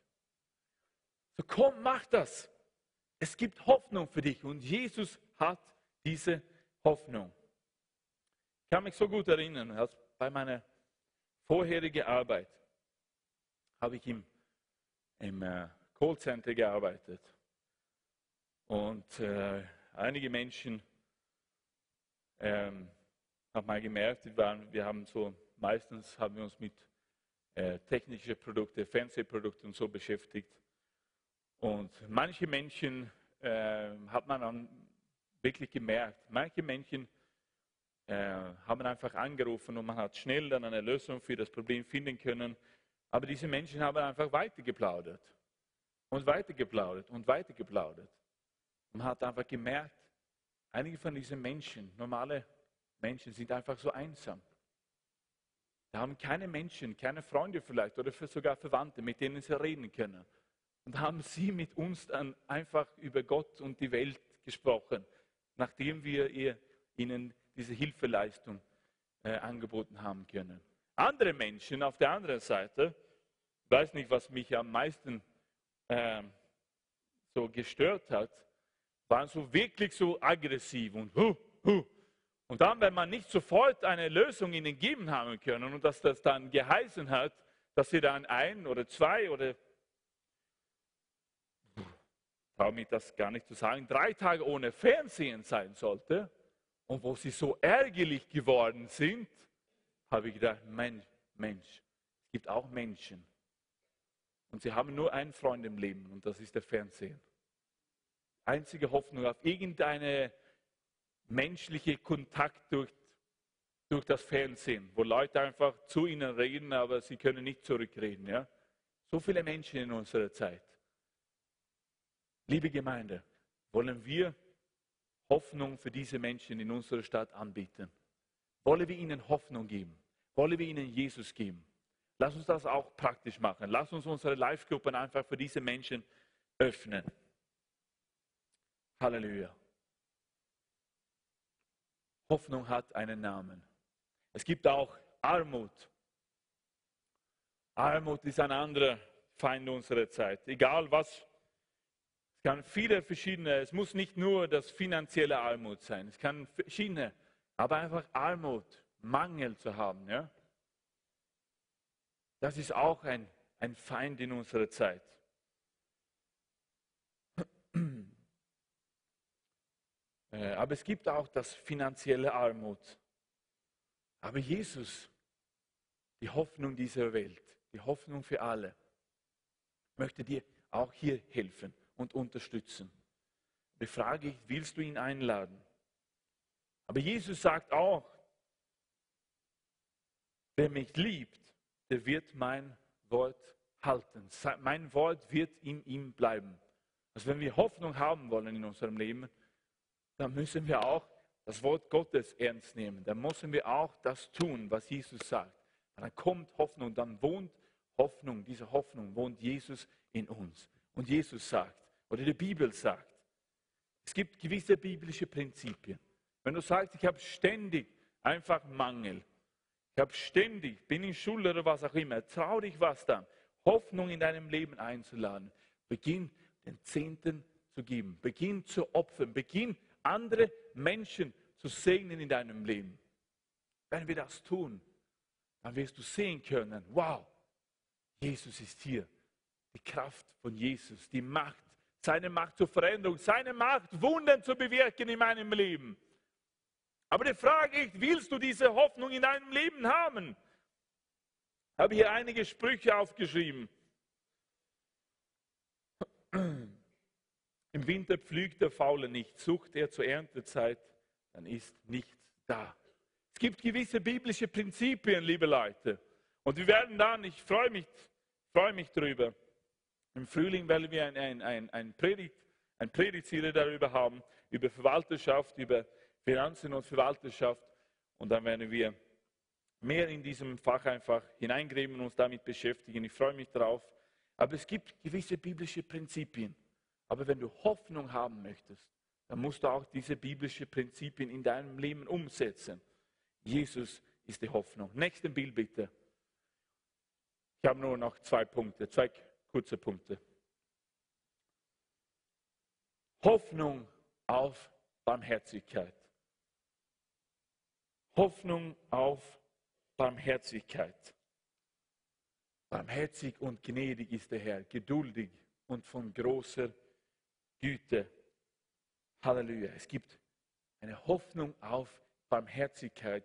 So komm, mach das. Es gibt Hoffnung für dich und Jesus hat diese Hoffnung. Ich kann mich so gut erinnern, als bei meiner vorherigen Arbeit habe ich im, im äh, Callcenter gearbeitet. Und äh, einige Menschen ähm, habe mal gemerkt, wir, waren, wir haben so, meistens haben wir uns mit äh, technischen Produkten, Fernsehprodukten und so beschäftigt. Und manche Menschen äh, hat man dann wirklich gemerkt, manche Menschen äh, haben einfach angerufen und man hat schnell dann eine Lösung für das Problem finden können. Aber diese Menschen haben einfach weitergeplaudert und weitergeplaudert und weitergeplaudert. Man hat einfach gemerkt, einige von diesen Menschen, normale Menschen sind einfach so einsam. Sie haben keine Menschen, keine Freunde vielleicht oder sogar Verwandte, mit denen sie reden können. Und haben sie mit uns dann einfach über Gott und die Welt gesprochen, nachdem wir ihr, ihnen diese Hilfeleistung äh, angeboten haben können. Andere Menschen auf der anderen Seite, ich weiß nicht, was mich am meisten äh, so gestört hat, waren so wirklich so aggressiv und hu, hu, und dann, wenn man nicht sofort eine Lösung ihnen gegeben haben können und dass das dann geheißen hat, dass sie dann ein oder zwei oder, traue mich das gar nicht zu sagen, drei Tage ohne Fernsehen sein sollte und wo sie so ärgerlich geworden sind, habe ich gedacht, Mensch, Mensch, es gibt auch Menschen. Und sie haben nur einen Freund im Leben und das ist der Fernsehen. Einzige Hoffnung auf irgendeine menschliche Kontakt durch, durch das Fernsehen, wo Leute einfach zu ihnen reden, aber sie können nicht zurückreden. Ja? So viele Menschen in unserer Zeit. Liebe Gemeinde, wollen wir Hoffnung für diese Menschen in unserer Stadt anbieten? Wollen wir ihnen Hoffnung geben? Wollen wir ihnen Jesus geben? Lass uns das auch praktisch machen. Lass uns unsere Live-Gruppen einfach für diese Menschen öffnen. Halleluja. Hoffnung hat einen Namen. Es gibt auch Armut. Armut ist ein anderer Feind unserer Zeit. Egal was. Es kann viele verschiedene, es muss nicht nur das finanzielle Armut sein, es kann verschiedene, aber einfach Armut, Mangel zu haben, ja. Das ist auch ein, ein Feind in unserer Zeit. Aber es gibt auch das finanzielle Armut. Aber Jesus, die Hoffnung dieser Welt, die Hoffnung für alle, möchte dir auch hier helfen und unterstützen. Die Frage willst du ihn einladen? Aber Jesus sagt auch, wer mich liebt, der wird mein Wort halten. Mein Wort wird in ihm bleiben. Also wenn wir Hoffnung haben wollen in unserem Leben, dann müssen wir auch das Wort Gottes ernst nehmen. Dann müssen wir auch das tun, was Jesus sagt. Dann kommt Hoffnung, dann wohnt Hoffnung, diese Hoffnung wohnt Jesus in uns. Und Jesus sagt, oder die Bibel sagt, es gibt gewisse biblische Prinzipien. Wenn du sagst, ich habe ständig einfach Mangel, ich habe ständig, bin in Schule oder was auch immer, trau dich was dann, Hoffnung in deinem Leben einzuladen. Beginn den Zehnten zu geben, beginn zu opfern, beginn andere Menschen zu segnen in deinem Leben. Wenn wir das tun, dann wirst du sehen können, wow, Jesus ist hier. Die Kraft von Jesus, die Macht, seine Macht zur Veränderung, seine Macht, Wunden zu bewirken in meinem Leben. Aber die Frage ist, willst du diese Hoffnung in deinem Leben haben? Ich habe hier einige Sprüche aufgeschrieben. Im Winter pflügt der Faule nicht, sucht er zur Erntezeit, dann ist nichts da. Es gibt gewisse biblische Prinzipien, liebe Leute. Und wir werden dann, ich freue mich, freue mich darüber, im Frühling werden wir ein, ein, ein, ein, Predigt, ein Predigtserie darüber haben, über Verwalterschaft, über Finanzen und Verwalterschaft. Und dann werden wir mehr in diesem Fach einfach hineingräben und uns damit beschäftigen. Ich freue mich darauf. Aber es gibt gewisse biblische Prinzipien. Aber wenn du Hoffnung haben möchtest, dann musst du auch diese biblischen Prinzipien in deinem Leben umsetzen. Jesus ist die Hoffnung. Nächsten Bild bitte. Ich habe nur noch zwei Punkte, zwei kurze Punkte. Hoffnung auf Barmherzigkeit. Hoffnung auf Barmherzigkeit. Barmherzig und gnädig ist der Herr, geduldig und von großer Güte. Halleluja. Es gibt eine Hoffnung auf Barmherzigkeit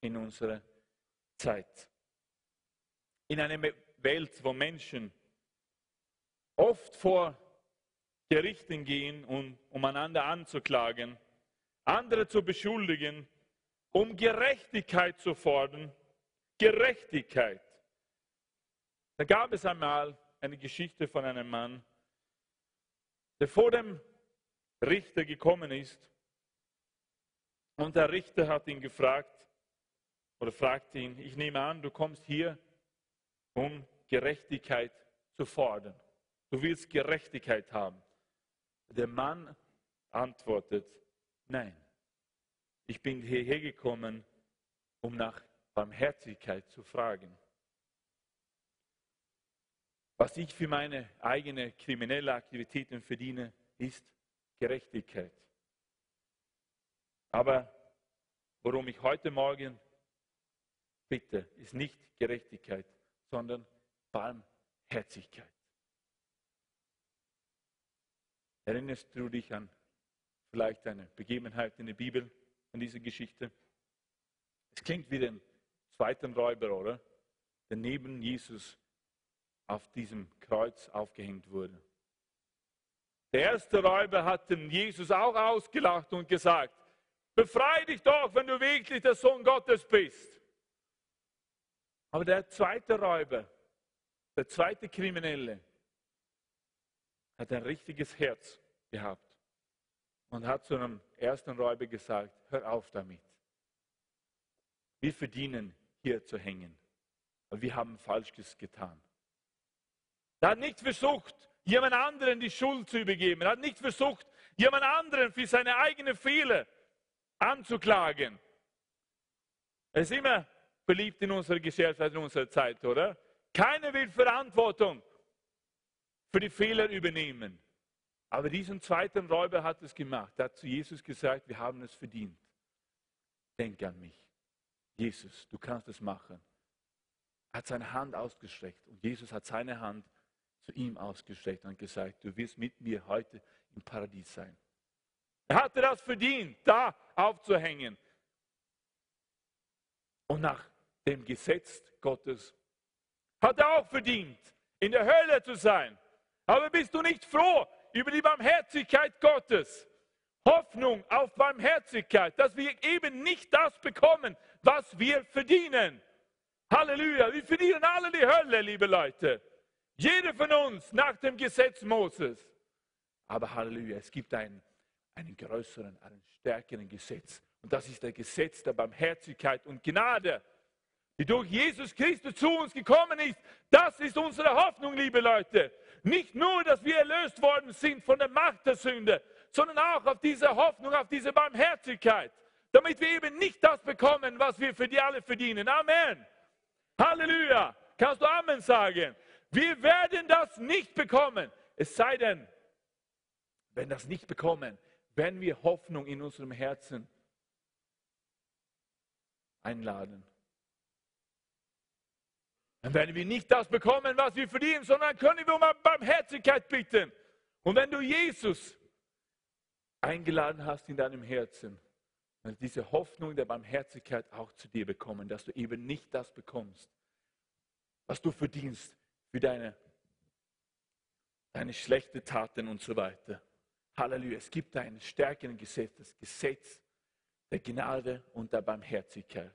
in unserer Zeit. In einer Welt, wo Menschen oft vor Gerichten gehen, um, um einander anzuklagen, andere zu beschuldigen, um Gerechtigkeit zu fordern. Gerechtigkeit. Da gab es einmal eine Geschichte von einem Mann, der vor dem Richter gekommen ist. Und der Richter hat ihn gefragt, oder fragte ihn, ich nehme an, du kommst hier, um Gerechtigkeit zu fordern. Du willst Gerechtigkeit haben. Der Mann antwortet, nein, ich bin hierher gekommen, um nach Barmherzigkeit zu fragen. Was ich für meine eigene kriminelle Aktivitäten verdiene, ist Gerechtigkeit. Aber worum ich heute Morgen bitte, ist nicht Gerechtigkeit, sondern Barmherzigkeit. Erinnerst du dich an vielleicht eine Begebenheit in der Bibel, an diese Geschichte? Es klingt wie den zweiten Räuber, oder? Der neben Jesus auf diesem Kreuz aufgehängt wurde. Der erste Räuber hat den Jesus auch ausgelacht und gesagt, befreie dich doch, wenn du wirklich der Sohn Gottes bist. Aber der zweite Räuber, der zweite Kriminelle, hat ein richtiges Herz gehabt und hat zu einem ersten Räuber gesagt, hör auf damit. Wir verdienen hier zu hängen, aber wir haben Falsches getan. Er hat nicht versucht, jemand anderen die Schuld zu übergeben. Er hat nicht versucht, jemand anderen für seine eigenen Fehler anzuklagen. Er ist immer beliebt in unserer Gesellschaft, in unserer Zeit, oder? Keiner will Verantwortung für die Fehler übernehmen. Aber diesen zweiten Räuber hat es gemacht. Er hat zu Jesus gesagt, wir haben es verdient. Denk an mich. Jesus, du kannst es machen. Er hat seine Hand ausgestreckt und Jesus hat seine Hand zu ihm ausgestreckt und gesagt, du wirst mit mir heute im Paradies sein. Er hatte das verdient, da aufzuhängen. Und nach dem Gesetz Gottes hat er auch verdient, in der Hölle zu sein. Aber bist du nicht froh über die Barmherzigkeit Gottes? Hoffnung auf Barmherzigkeit, dass wir eben nicht das bekommen, was wir verdienen. Halleluja, wir verdienen alle die Hölle, liebe Leute. Jeder von uns nach dem Gesetz Moses. Aber Halleluja, es gibt einen, einen größeren, einen stärkeren Gesetz. Und das ist das Gesetz der Barmherzigkeit und Gnade, die durch Jesus Christus zu uns gekommen ist. Das ist unsere Hoffnung, liebe Leute. Nicht nur, dass wir erlöst worden sind von der Macht der Sünde, sondern auch auf diese Hoffnung, auf diese Barmherzigkeit, damit wir eben nicht das bekommen, was wir für die alle verdienen. Amen. Halleluja. Kannst du Amen sagen? Wir werden das nicht bekommen. Es sei denn, wenn das nicht bekommen, wenn wir Hoffnung in unserem Herzen einladen. Dann werden wir nicht das bekommen, was wir verdienen, sondern können wir um Barmherzigkeit bitten. Und wenn du Jesus eingeladen hast in deinem Herzen, dann diese Hoffnung der Barmherzigkeit auch zu dir bekommen, dass du eben nicht das bekommst, was du verdienst für deine, deine schlechten Taten und so weiter. Halleluja. Es gibt ein stärkeren Gesetz, das Gesetz der Gnade und der Barmherzigkeit.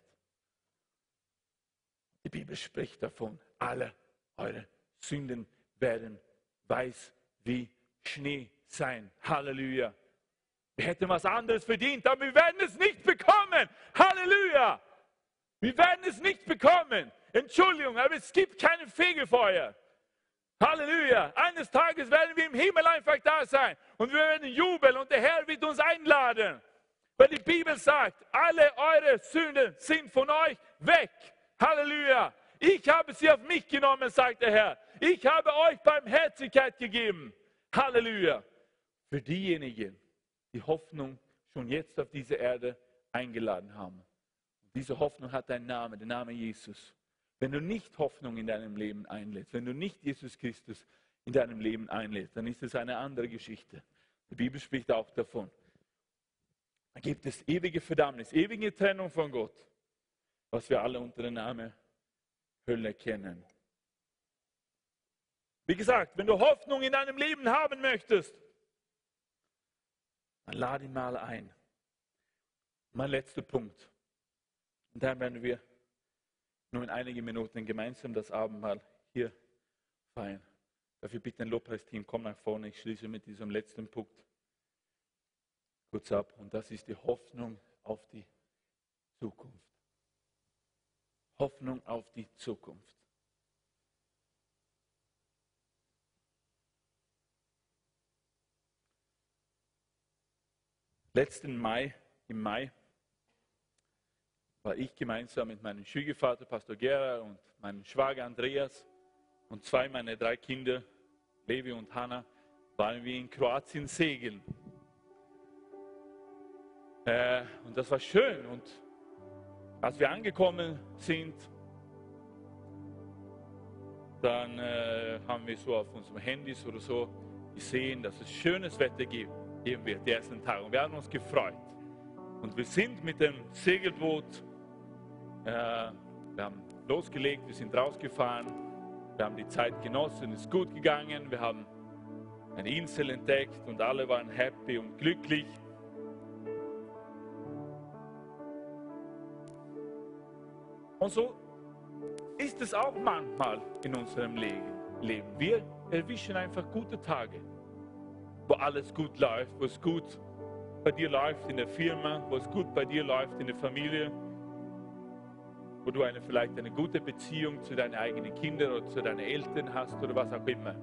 Die Bibel spricht davon, alle eure Sünden werden weiß wie Schnee sein. Halleluja. Wir hätten was anderes verdient, aber wir werden es nicht bekommen. Halleluja. Wir werden es nicht bekommen. Entschuldigung, aber es gibt kein Fegefeuer. Halleluja. Eines Tages werden wir im Himmel einfach da sein und wir werden jubeln und der Herr wird uns einladen. Weil die Bibel sagt, alle eure Sünden sind von euch weg. Halleluja. Ich habe sie auf mich genommen, sagt der Herr. Ich habe euch Barmherzigkeit gegeben. Halleluja. Für diejenigen, die Hoffnung schon jetzt auf diese Erde eingeladen haben. Diese Hoffnung hat einen Namen, der Name Jesus. Wenn du nicht Hoffnung in deinem Leben einlädst, wenn du nicht Jesus Christus in deinem Leben einlädst, dann ist es eine andere Geschichte. Die Bibel spricht auch davon. Da gibt es ewige Verdammnis, ewige Trennung von Gott, was wir alle unter dem Namen Hölle kennen. Wie gesagt, wenn du Hoffnung in deinem Leben haben möchtest, dann lade ihn mal ein. Mein letzter Punkt. Und dann werden wir nur in einigen Minuten gemeinsam das Abendmahl hier feiern. Dafür bitte ein Lobpreisteam, komm nach vorne. Ich schließe mit diesem letzten Punkt kurz ab. Und das ist die Hoffnung auf die Zukunft. Hoffnung auf die Zukunft. Letzten Mai, im Mai, war ich gemeinsam mit meinem Schwiegervater, Pastor Gera, und meinem Schwager Andreas und zwei meiner drei Kinder, Levi und Hanna, waren wir in Kroatien segeln. Äh, und das war schön. Und als wir angekommen sind, dann äh, haben wir so auf unserem Handys oder so gesehen, dass es schönes Wetter geben wird, die ersten Tage. Und wir haben uns gefreut. Und wir sind mit dem Segelboot, äh, wir haben losgelegt, wir sind rausgefahren, wir haben die Zeit genossen, es ist gut gegangen, wir haben eine Insel entdeckt und alle waren happy und glücklich. Und so ist es auch manchmal in unserem Leben. Wir erwischen einfach gute Tage, wo alles gut läuft, wo es gut bei dir läuft in der Firma, wo es gut bei dir läuft in der Familie, wo du eine, vielleicht eine gute Beziehung zu deinen eigenen Kindern oder zu deinen Eltern hast oder was auch immer.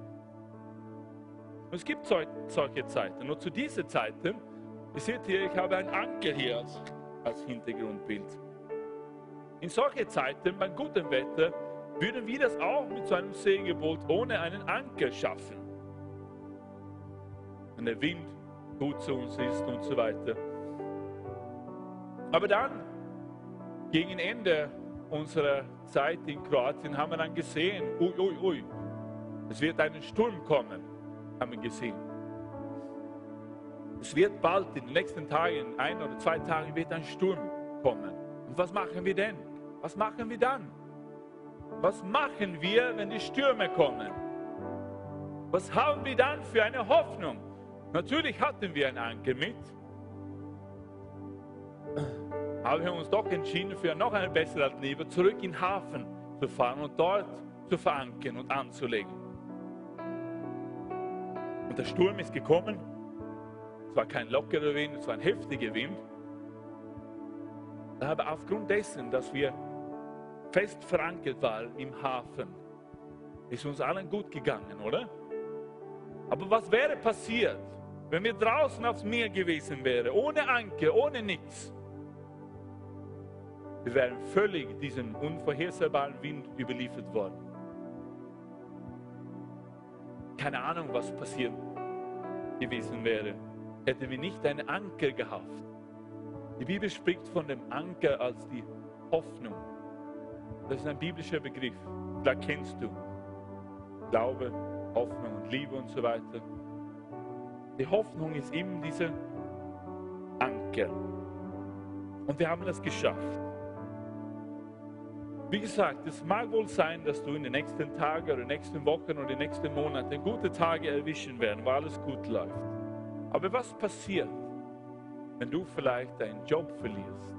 Und es gibt solche Zeiten. Und zu diesen Zeiten, ihr seht hier, ich habe einen Anker hier als, als Hintergrundbild. In solchen Zeiten, bei gutem Wetter, würden wir das auch mit so einem Segelboot ohne einen Anker schaffen. wenn der Wind gut zu uns ist und so weiter. Aber dann, gegen Ende unserer Zeit in Kroatien, haben wir dann gesehen, ui, ui, ui, es wird einen Sturm kommen, haben wir gesehen. Es wird bald, in den nächsten Tagen, ein oder zwei Tagen, wird ein Sturm kommen. Und was machen wir denn? Was machen wir dann? Was machen wir, wenn die Stürme kommen? Was haben wir dann für eine Hoffnung? Natürlich hatten wir einen Anker mit, aber wir haben uns doch entschieden, für noch eine bessere Alternative zurück in den Hafen zu fahren und dort zu verankern und anzulegen. Und der Sturm ist gekommen. Es war kein lockerer Wind, es war ein heftiger Wind. Aber aufgrund dessen, dass wir fest verankert waren im Hafen, ist uns allen gut gegangen, oder? Aber was wäre passiert, wenn wir draußen aufs Meer gewesen wären, ohne Anker, ohne nichts? Wir wären völlig diesem unvorhersehbaren Wind überliefert worden. Keine Ahnung, was passiert gewesen wäre, hätten wir nicht einen Anker gehabt. Die Bibel spricht von dem Anker als die Hoffnung. Das ist ein biblischer Begriff. Da kennst du Glaube, Hoffnung und Liebe und so weiter. Die Hoffnung ist eben dieser Anker. Und wir haben das geschafft. Wie gesagt, es mag wohl sein, dass du in den nächsten Tagen oder nächsten Wochen oder den nächsten Monaten gute Tage erwischen werden, wo alles gut läuft. Aber was passiert, wenn du vielleicht deinen Job verlierst?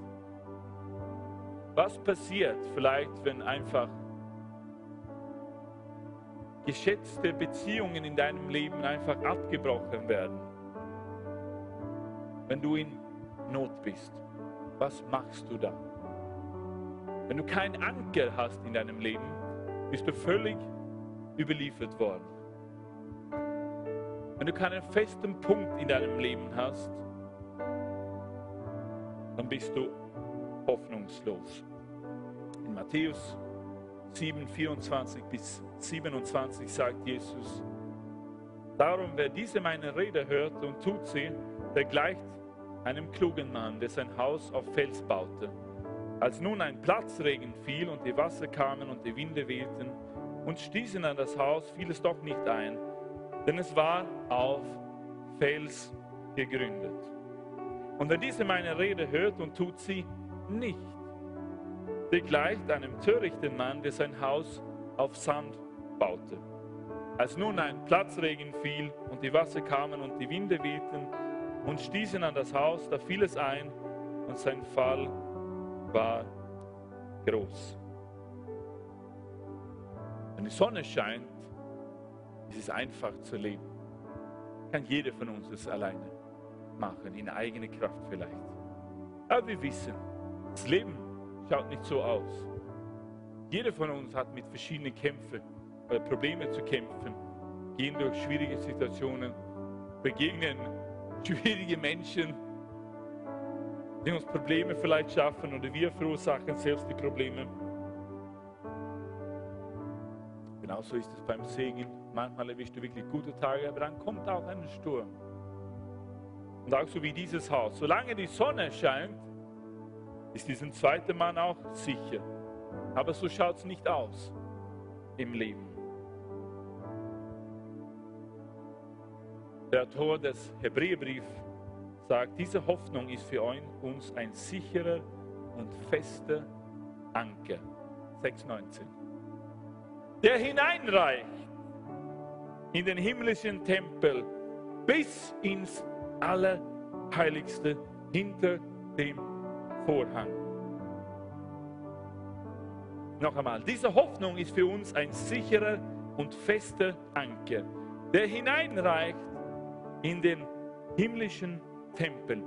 Was passiert vielleicht, wenn einfach geschätzte Beziehungen in deinem Leben einfach abgebrochen werden? Wenn du in Not bist, was machst du dann? Wenn du keinen Anker hast in deinem Leben, bist du völlig überliefert worden. Wenn du keinen festen Punkt in deinem Leben hast, dann bist du hoffnungslos. In Matthäus 7, 24 bis 27 sagt Jesus, Darum, wer diese meine Rede hört und tut sie, der gleicht einem klugen Mann, der sein Haus auf Fels baute. Als nun ein Platzregen fiel und die Wasser kamen und die Winde wehten und stießen an das Haus, fiel es doch nicht ein, denn es war auf Fels gegründet. Und wer diese meine Rede hört und tut sie nicht, der gleicht einem törichten Mann, der sein Haus auf Sand baute. Als nun ein Platzregen fiel und die Wasser kamen und die Winde wehten und stießen an das Haus, da fiel es ein und sein Fall war groß. Wenn die Sonne scheint, ist es einfach zu leben. Kann jeder von uns es alleine machen, in eigener Kraft vielleicht. Aber wir wissen, das Leben schaut nicht so aus. Jeder von uns hat mit verschiedenen Kämpfen oder Problemen zu kämpfen, gehen durch schwierige Situationen, begegnen schwierige Menschen, die uns Probleme vielleicht schaffen oder wir verursachen selbst die Probleme. Genauso ist es beim Segen. Manchmal erwischst du wirklich gute Tage, aber dann kommt auch ein Sturm. Und auch so wie dieses Haus. Solange die Sonne scheint, ist dieser zweite Mann auch sicher. Aber so schaut es nicht aus im Leben. Der Autor des Hebräerbriefs sagt, diese Hoffnung ist für uns ein sicherer und fester Anker. 6,19. Der hineinreicht in den himmlischen Tempel bis ins Allerheiligste hinter dem Vorhang. Noch einmal, diese Hoffnung ist für uns ein sicherer und fester Anker, der hineinreicht in den himmlischen Tempel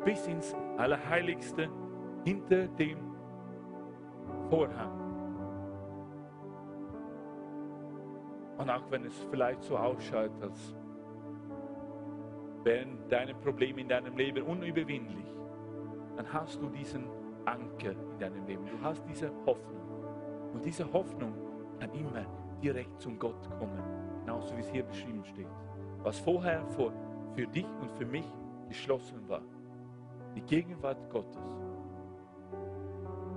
bis ins Allerheiligste hinter dem Vorhang. Und auch wenn es vielleicht so ausschaut, als wären deine Probleme in deinem Leben unüberwindlich, dann hast du diesen Anker in deinem Leben. Du hast diese Hoffnung. Und diese Hoffnung kann immer direkt zum Gott kommen. Genauso wie es hier beschrieben steht. Was vorher vor für dich und für mich geschlossen war. Die Gegenwart Gottes.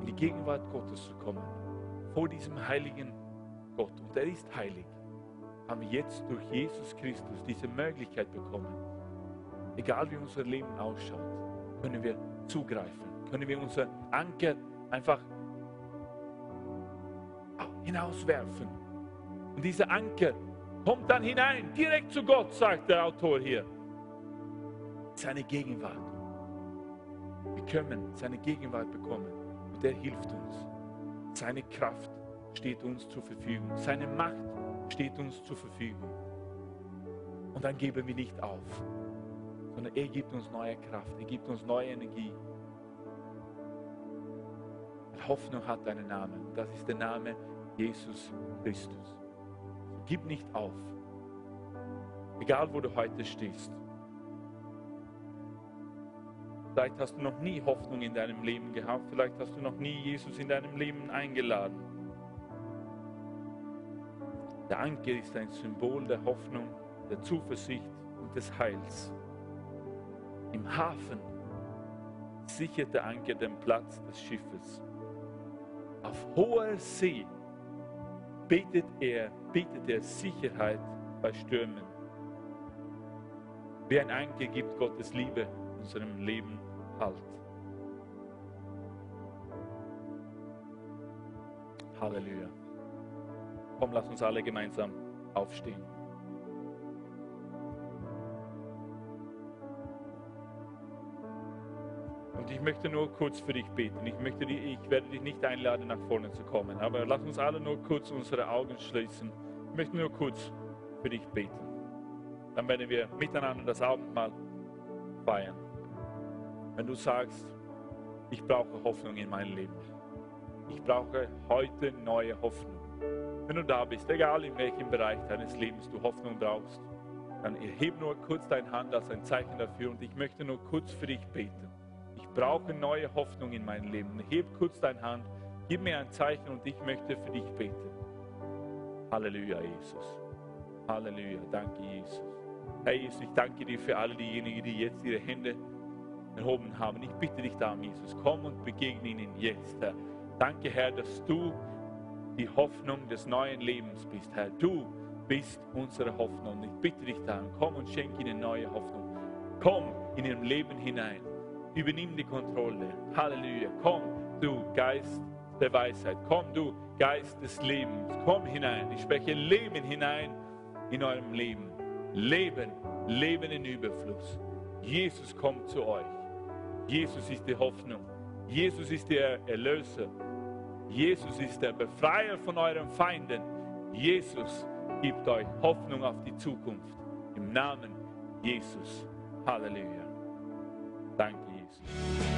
In die Gegenwart Gottes zu kommen. Vor diesem heiligen Gott. Und er ist heilig. Haben wir jetzt durch Jesus Christus diese Möglichkeit bekommen. Egal wie unser Leben ausschaut, können wir zugreifen. Können wir unser Anker einfach hinauswerfen. Und dieser Anker kommt dann hinein, direkt zu Gott, sagt der Autor hier. Seine Gegenwart. Wir können seine Gegenwart bekommen und er hilft uns. Seine Kraft steht uns zur Verfügung. Seine Macht steht uns zur Verfügung. Und dann geben wir nicht auf, sondern er gibt uns neue Kraft, er gibt uns neue Energie. Hoffnung hat einen Namen. Das ist der Name Jesus Christus. Gib nicht auf. Egal, wo du heute stehst. Vielleicht hast du noch nie Hoffnung in deinem Leben gehabt. Vielleicht hast du noch nie Jesus in deinem Leben eingeladen. Der Anker ist ein Symbol der Hoffnung, der Zuversicht und des Heils. Im Hafen sichert der Anker den Platz des Schiffes. Auf hoher See betet er, bietet er Sicherheit bei Stürmen. Wie ein Anker gibt Gottes Liebe unserem Leben Halt. Halleluja. Komm, lass uns alle gemeinsam aufstehen. Und ich möchte nur kurz für dich beten. Ich, möchte, ich werde dich nicht einladen, nach vorne zu kommen. Aber lass uns alle nur kurz unsere Augen schließen. Ich möchte nur kurz für dich beten. Dann werden wir miteinander das Abendmahl feiern. Wenn du sagst, ich brauche Hoffnung in meinem Leben. Ich brauche heute neue Hoffnung. Wenn du da bist, egal in welchem Bereich deines Lebens du Hoffnung brauchst, dann erhebe nur kurz deine Hand als ein Zeichen dafür und ich möchte nur kurz für dich beten. Ich brauche neue Hoffnung in meinem Leben. Heb kurz deine Hand, gib mir ein Zeichen und ich möchte für dich beten. Halleluja, Jesus. Halleluja, danke, Jesus. Herr Jesus, ich danke dir für alle diejenigen, die jetzt ihre Hände erhoben haben. Ich bitte dich darum, Jesus, komm und begegne ihnen jetzt, Herr. Danke, Herr, dass du die Hoffnung des neuen Lebens bist, Herr. Du bist unsere Hoffnung. Ich bitte dich darum, komm und schenk ihnen neue Hoffnung. Komm in ihrem Leben hinein. Übernimm die Kontrolle. Halleluja. Komm, du Geist der Weisheit. Komm, du Geist des Lebens. Komm hinein. Ich spreche Leben hinein in eurem Leben. Leben, Leben in Überfluss. Jesus kommt zu euch. Jesus ist die Hoffnung. Jesus ist der Erlöser. Jesus ist der Befreier von euren Feinden. Jesus gibt euch Hoffnung auf die Zukunft. Im Namen Jesus. Halleluja. Danke, Jesus.